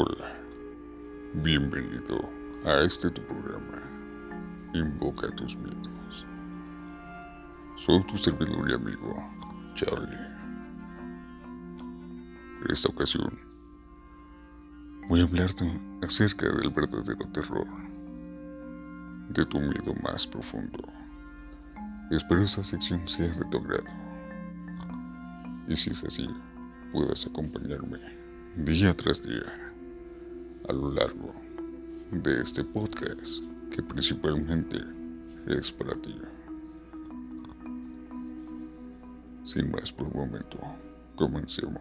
Hola, bienvenido a este tu programa, Invoca tus miedos. Soy tu servidor y amigo, Charlie. En esta ocasión, voy a hablarte acerca del verdadero terror, de tu miedo más profundo. Espero esta sección sea de tu agrado. Y si es así, puedas acompañarme día tras día a lo largo de este podcast que principalmente es para ti. Sin más por el momento, comencemos.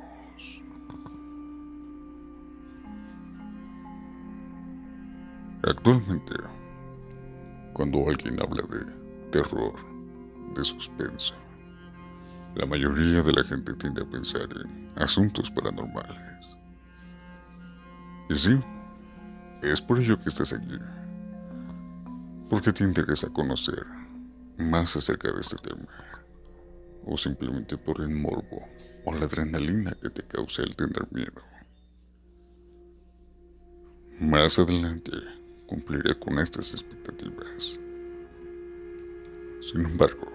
Actualmente, cuando alguien habla de terror, de suspenso, la mayoría de la gente tiende a pensar en asuntos paranormales. Y sí, es por ello que estás aquí. Porque te interesa conocer más acerca de este tema. O simplemente por el morbo o la adrenalina que te causa el tener miedo. Más adelante cumpliré con estas expectativas. Sin embargo,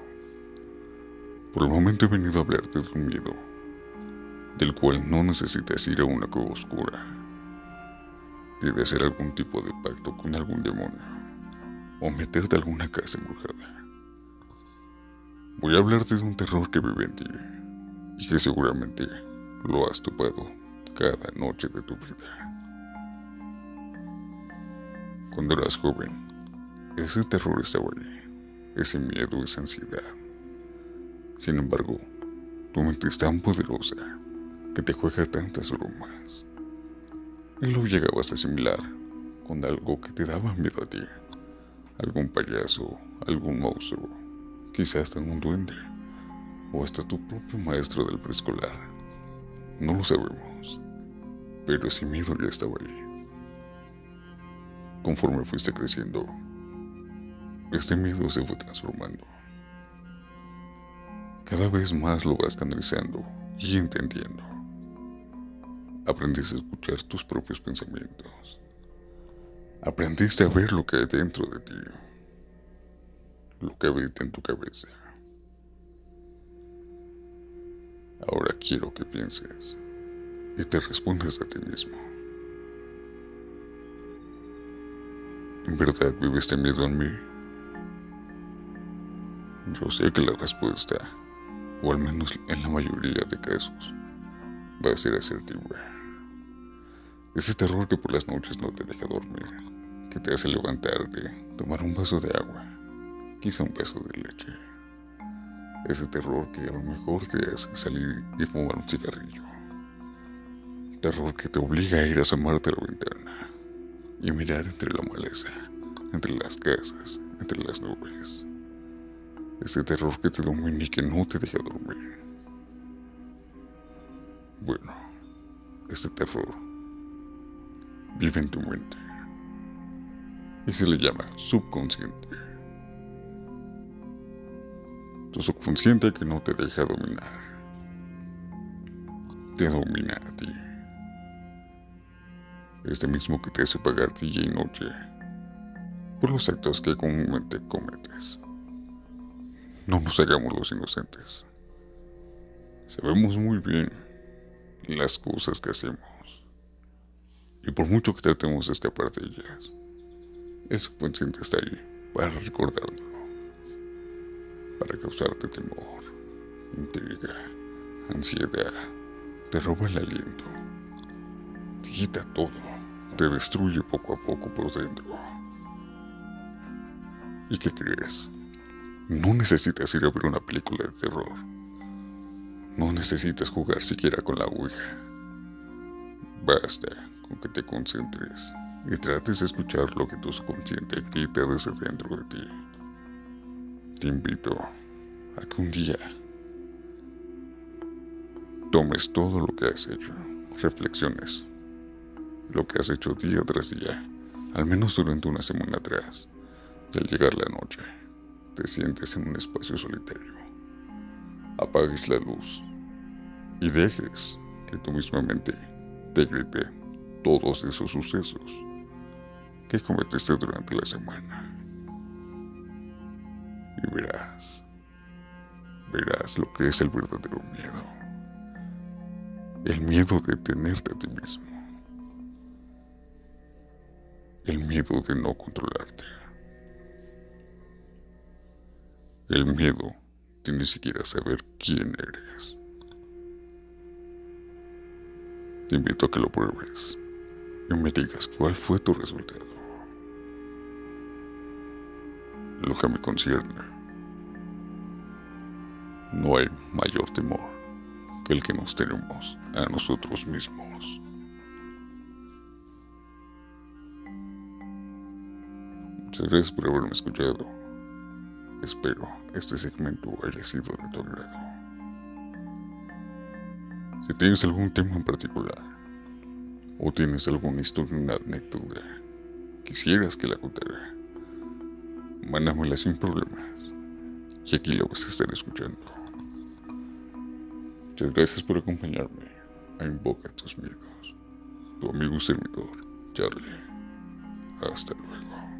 por el momento he venido a hablarte de un miedo, del cual no necesitas ir a una cueva oscura, de hacer algún tipo de pacto con algún demonio, o meterte a alguna casa embrujada. Voy a hablarte de un terror que vive en ti, y que seguramente lo has topado cada noche de tu vida. Cuando eras joven, ese terror estaba allí, ese miedo, esa ansiedad sin embargo, tu mente es tan poderosa que te juega tantas bromas. Lo llegabas a asimilar con algo que te daba miedo a ti. Algún payaso, algún monstruo, quizás hasta un duende, o hasta tu propio maestro del preescolar. No lo sabemos, pero ese miedo ya estaba ahí. Conforme fuiste creciendo, este miedo se fue transformando cada vez más lo vas canalizando y entendiendo. Aprendes a escuchar tus propios pensamientos. Aprendiste a ver lo que hay dentro de ti, lo que habita en tu cabeza. Ahora quiero que pienses y te respondas a ti mismo. ¿En verdad vive este miedo en mí? Yo sé que la respuesta o al menos en la mayoría de casos, va a ser asertiva. Ese terror que por las noches no te deja dormir, que te hace levantarte, tomar un vaso de agua, quizá un vaso de leche. Ese terror que a lo mejor te hace salir y fumar un cigarrillo. Terror que te obliga a ir a asomarte a la ventana y mirar entre la maleza, entre las casas, entre las nubes. Ese terror que te domina y que no te deja dormir. Bueno, ese terror vive en tu mente y se le llama subconsciente. Tu subconsciente que no te deja dominar, te domina a ti. Este mismo que te hace pagar día y noche por los actos que comúnmente cometes. No nos hagamos los inocentes. Sabemos muy bien las cosas que hacemos. Y por mucho que tratemos de escapar de ellas, el subconsciente está ahí para recordárnoslo. Para causarte temor, intriga, ansiedad. Te roba el aliento. Te quita todo. Te destruye poco a poco por dentro. ¿Y qué crees? No necesitas ir a ver una película de terror. No necesitas jugar siquiera con la Ouija. Basta con que te concentres y trates de escuchar lo que tu subconsciente grita desde dentro de ti. Te invito a que un día tomes todo lo que has hecho, reflexiones, lo que has hecho día tras día, al menos durante una semana atrás, y al llegar la noche te sientes en un espacio solitario. Apagues la luz y dejes que tu misma mente te grite todos esos sucesos que cometiste durante la semana. Y verás, verás lo que es el verdadero miedo. El miedo de tenerte a ti mismo. El miedo de no controlarte. El miedo de ni siquiera saber quién eres. Te invito a que lo pruebes y me digas cuál fue tu resultado. Lo que me concierne, no hay mayor temor que el que nos tenemos a nosotros mismos. Muchas gracias por haberme escuchado. Espero este segmento haya sido de tu agrado. Si tienes algún tema en particular o tienes alguna historia, una anécdota, quisieras que la contara, mándamela sin problemas y aquí la vas a estar escuchando. Muchas gracias por acompañarme a Invoca tus miedos. Tu amigo servidor, Charlie. Hasta luego.